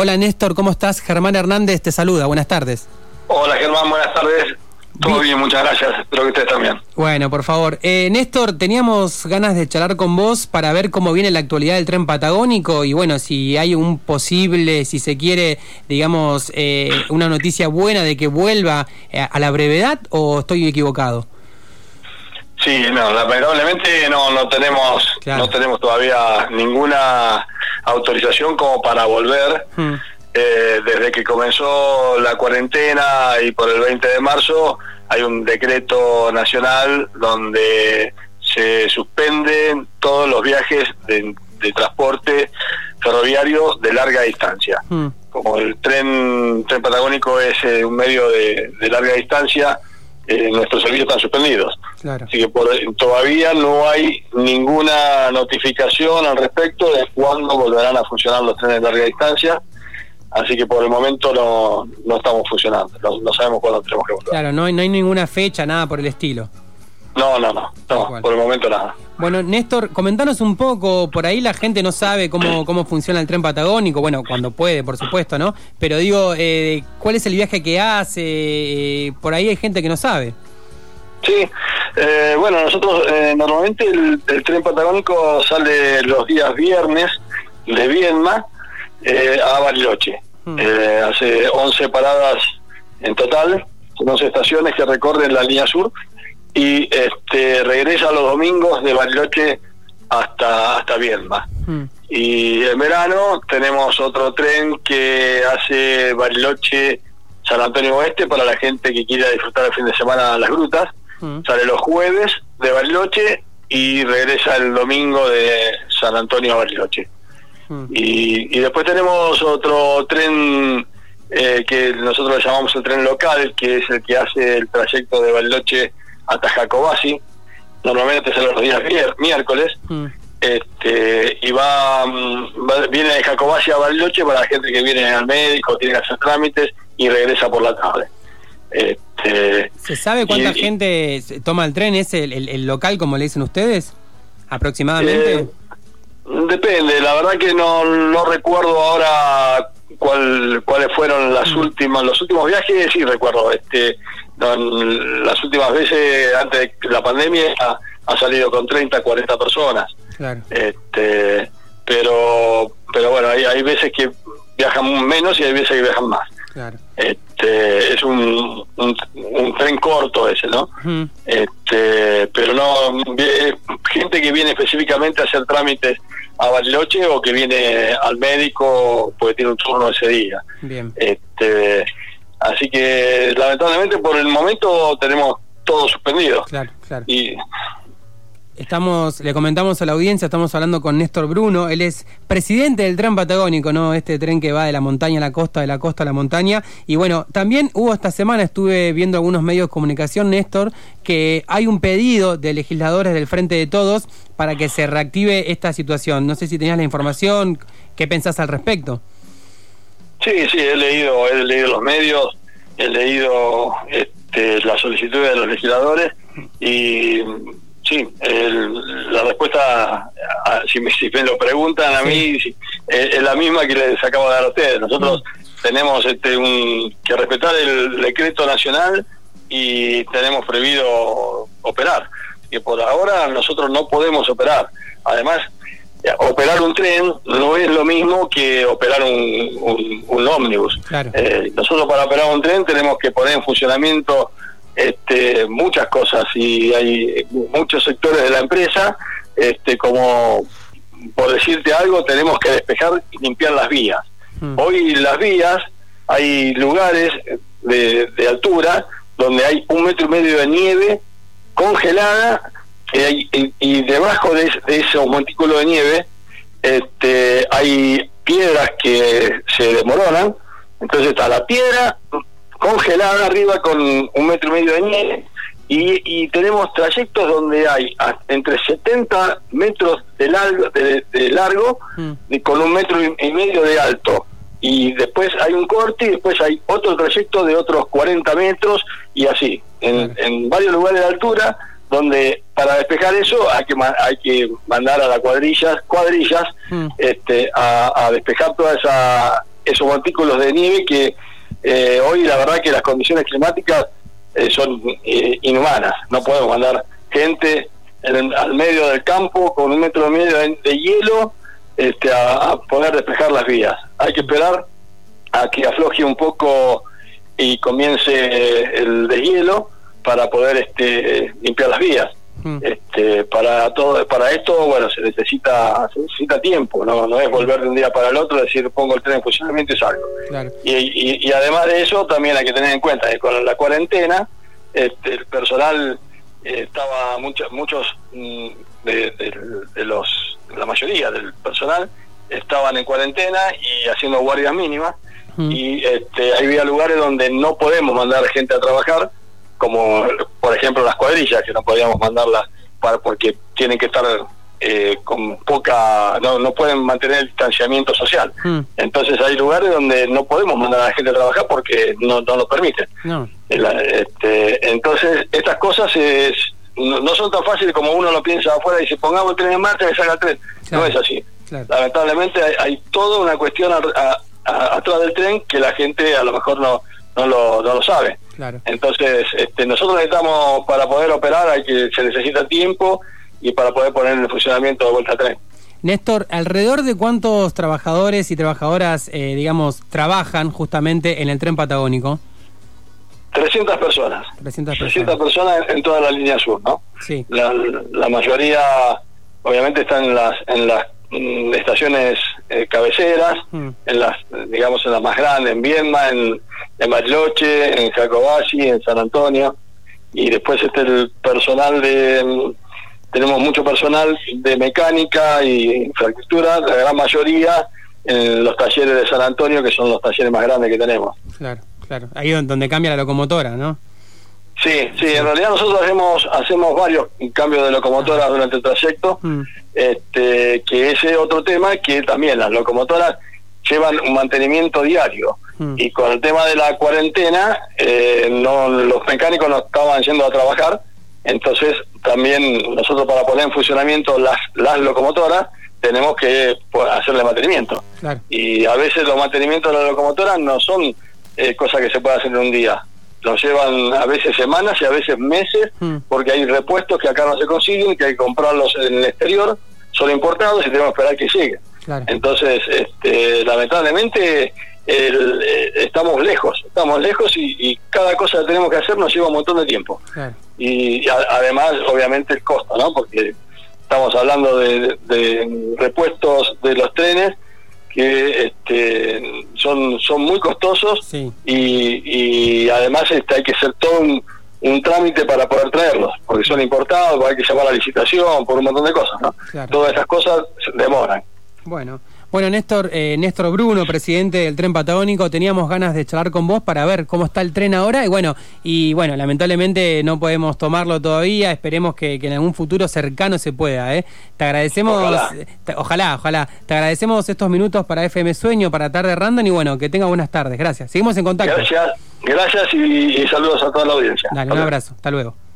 Hola Néstor, ¿cómo estás? Germán Hernández te saluda, buenas tardes. Hola Germán, buenas tardes. Todo bien, muchas gracias. Espero que ustedes también. Bueno, por favor. Eh, Néstor, teníamos ganas de charlar con vos para ver cómo viene la actualidad del tren patagónico y bueno, si hay un posible, si se quiere, digamos, eh, una noticia buena de que vuelva eh, a la brevedad o estoy equivocado. Sí, no, lamentablemente no no tenemos no tenemos todavía ninguna autorización como para volver. Hmm. Eh, desde que comenzó la cuarentena y por el 20 de marzo hay un decreto nacional donde se suspenden todos los viajes de, transporte ferroviario de larga distancia. Hmm. Como el tren, tren patagónico es eh, un medio de, larga distancia, eh, nuestros servicios están suspendidos. Así que todavía no hay ninguna notificación al respecto de cuándo volverán a funcionar los trenes de larga distancia. Así que por el momento no, no estamos funcionando, no, sabemos cuándo tenemos que volver. Claro, no hay, no hay ninguna fecha, nada por el estilo. No, no, no, por el momento nada. Bueno, Néstor, comentanos un poco, por ahí la gente no sabe cómo, cómo funciona el tren patagónico, bueno, cuando puede, por supuesto, ¿no? Pero digo, eh, ¿cuál es el viaje que hace? Eh, por ahí hay gente que no sabe. Sí, eh, bueno, nosotros normalmente el, el, tren patagónico sale los días viernes de Viedma eh, a Bariloche. Hmm. Eh, hace 11 paradas en total, 11 estaciones que recorren la línea sur y este, regresa los domingos de Bariloche hasta, hasta Viedma. Hmm. Y en verano tenemos otro tren que hace Bariloche San Antonio Oeste para la gente que quiera disfrutar el fin de semana las grutas. Hmm. Sale los jueves de Bariloche y regresa el domingo de San Antonio a Bariloche. Y, después tenemos otro tren eh, que nosotros le llamamos el tren local, que es el que hace el trayecto de Bariloche hasta Jacobasi. Normalmente es los días miércoles. Este, y va, viene de Jacobasi a Bariloche para la gente que viene al médico, tiene que hacer trámites y regresa por la tarde. Este, ¿Se sabe cuánta gente toma el tren? ¿Es el, local, como le dicen ustedes? ¿Aproximadamente? Eh, Depende, la verdad que no, no recuerdo ahora cuál, cuáles fueron las mm. últimas, los últimos viajes, sí recuerdo, este, las últimas veces antes de la pandemia ha, salido con 30, 40 personas. Este, pero, pero bueno, hay, hay veces que viajan menos y hay veces que viajan más. Este, es un, un, tren corto ese, ¿no? Este, pero no, gente que viene específicamente a hacer trámites a Bariloche o que viene al médico porque tiene un turno ese día. Bien. Este, así que lamentablemente por el momento tenemos todo suspendido. Claro, claro. Y Estamos, le comentamos a la audiencia, estamos hablando con Néstor Bruno, él es presidente del tren patagónico, ¿no? Este tren que va de la montaña a la costa, de la costa a la montaña. Y bueno, también hubo esta semana, estuve viendo algunos medios de comunicación, Néstor, que hay un pedido de legisladores del Frente de Todos para que se reactive esta situación. No sé si tenías la información, ¿qué pensás al respecto? Sí, sí, he leído, he leído los medios, he leído este, las solicitudes de los legisladores y Sí, la respuesta, si, me, lo preguntan a mí, es, la misma que les acabo de dar a ustedes. Nosotros mm. tenemos este, un, que respetar el decreto nacional y tenemos prohibido operar. Que por ahora nosotros no podemos operar. Además, operar un tren no es lo mismo que operar un, un, ómnibus. Eh, nosotros para operar un tren tenemos que poner en funcionamiento este, muchas cosas y hay muchos sectores de la empresa, este, como por decirte algo, tenemos que despejar y limpiar las vías. Hmm. Hoy las vías, hay lugares de, altura donde hay un metro y medio de nieve congelada y, debajo de, ese montículo de nieve este, hay piedras que se desmoronan, entonces está la piedra congelada arriba con un metro y medio de nieve y, tenemos trayectos donde hay entre 70 metros de largo, de, largo mm. y con un metro y medio de alto y después hay un corte y después hay otro trayecto de otros 40 metros y así en, varios lugares de altura donde para despejar eso hay que hay que mandar a las cuadrillas cuadrillas mm. este a, a despejar toda esa esos montículos de nieve que eh, hoy la verdad que las condiciones climáticas eh, son inhumanas. No podemos mandar gente al medio del campo con un metro y medio de, hielo este, a, poder despejar las vías. Hay que esperar a que afloje un poco y comience el deshielo para poder este, limpiar las vías. Mm. Este, para todo para esto bueno se necesita se necesita tiempo no no es volver de un día para el otro decir pongo el tren en funcionamiento y salgo y, y, además de eso también hay que tener en cuenta que con la cuarentena este, el personal eh, estaba muchos muchos mm, de, los la mayoría del personal estaban en cuarentena y haciendo guardias mínimas mm. y este, había lugares donde no podemos mandar gente a trabajar como por ejemplo las cuadrillas, que no podíamos mandarlas para, porque tienen que estar eh, con poca, no, no pueden mantener el distanciamiento social. Hmm. Entonces hay lugares donde no podemos mandar a la gente a trabajar porque no, no lo permiten. Este, entonces estas cosas es, no, son tan fáciles como uno lo piensa afuera y dice pongamos el tren en marcha y salga el tren. No es así. Lamentablemente hay, toda una cuestión atrás del tren que la gente a lo mejor no, no, lo, no lo sabe. Entonces, este, nosotros necesitamos, para poder operar, hay que se necesita tiempo y para poder poner en funcionamiento de vuelta a tren. Néstor, ¿alrededor de cuántos trabajadores y trabajadoras, eh, digamos, trabajan justamente en el tren patagónico? 300 personas. 300 personas. en toda la línea sur, ¿no? Sí. La, la mayoría, obviamente, están en las, en las mm, estaciones eh, cabeceras, mm. en las, digamos, en las más grandes, en Viedma, en, en Bariloche, en Jacobashi, en San Antonio, y después este el personal de tenemos mucho personal de mecánica y infraestructura, la gran mayoría en los talleres de San Antonio, que son los talleres más grandes que tenemos. Claro, claro. Ahí es donde cambia la locomotora, ¿no? Sí, sí, en realidad nosotros hacemos hacemos varios cambios de locomotoras durante el trayecto, mm. este, que ese otro tema que también las locomotoras llevan un mantenimiento diario. Mm. Y con el tema de la cuarentena, eh, no, los mecánicos no estaban yendo a trabajar, entonces también nosotros para poner en funcionamiento las, las locomotoras tenemos que pues, hacerle mantenimiento. Y a veces los mantenimientos de las locomotoras no son eh, cosas que se puede hacer en un día. Nos llevan a veces semanas y a veces meses, mm. porque hay repuestos que acá no se consiguen, que hay que comprarlos en el exterior, son importados y tenemos que esperar que lleguen. Entonces, este, lamentablemente, eh, estamos lejos, estamos lejos y, cada cosa que tenemos que hacer nos lleva un montón de tiempo. Y, además, obviamente, el costo, ¿no? Porque estamos hablando de, repuestos de los trenes que este, son, son muy costosos y, además este, hay que hacer todo un, trámite para poder traerlos, porque son importados, hay que llamar a la licitación, por un montón de cosas, ¿no? Todas esas cosas demoran. Bueno, bueno Néstor, eh, Néstor Bruno, presidente del tren patagónico, teníamos ganas de charlar con vos para ver cómo está el tren ahora y bueno, y bueno, lamentablemente no podemos tomarlo todavía, esperemos que, en algún futuro cercano se pueda, ¿eh? Te agradecemos, ojalá. ojalá, te agradecemos estos minutos para FM Sueño, para Tarde Random y bueno, que tenga buenas tardes, gracias. Seguimos en contacto. Gracias, gracias y, saludos a toda la audiencia. Dale, un abrazo, hasta luego.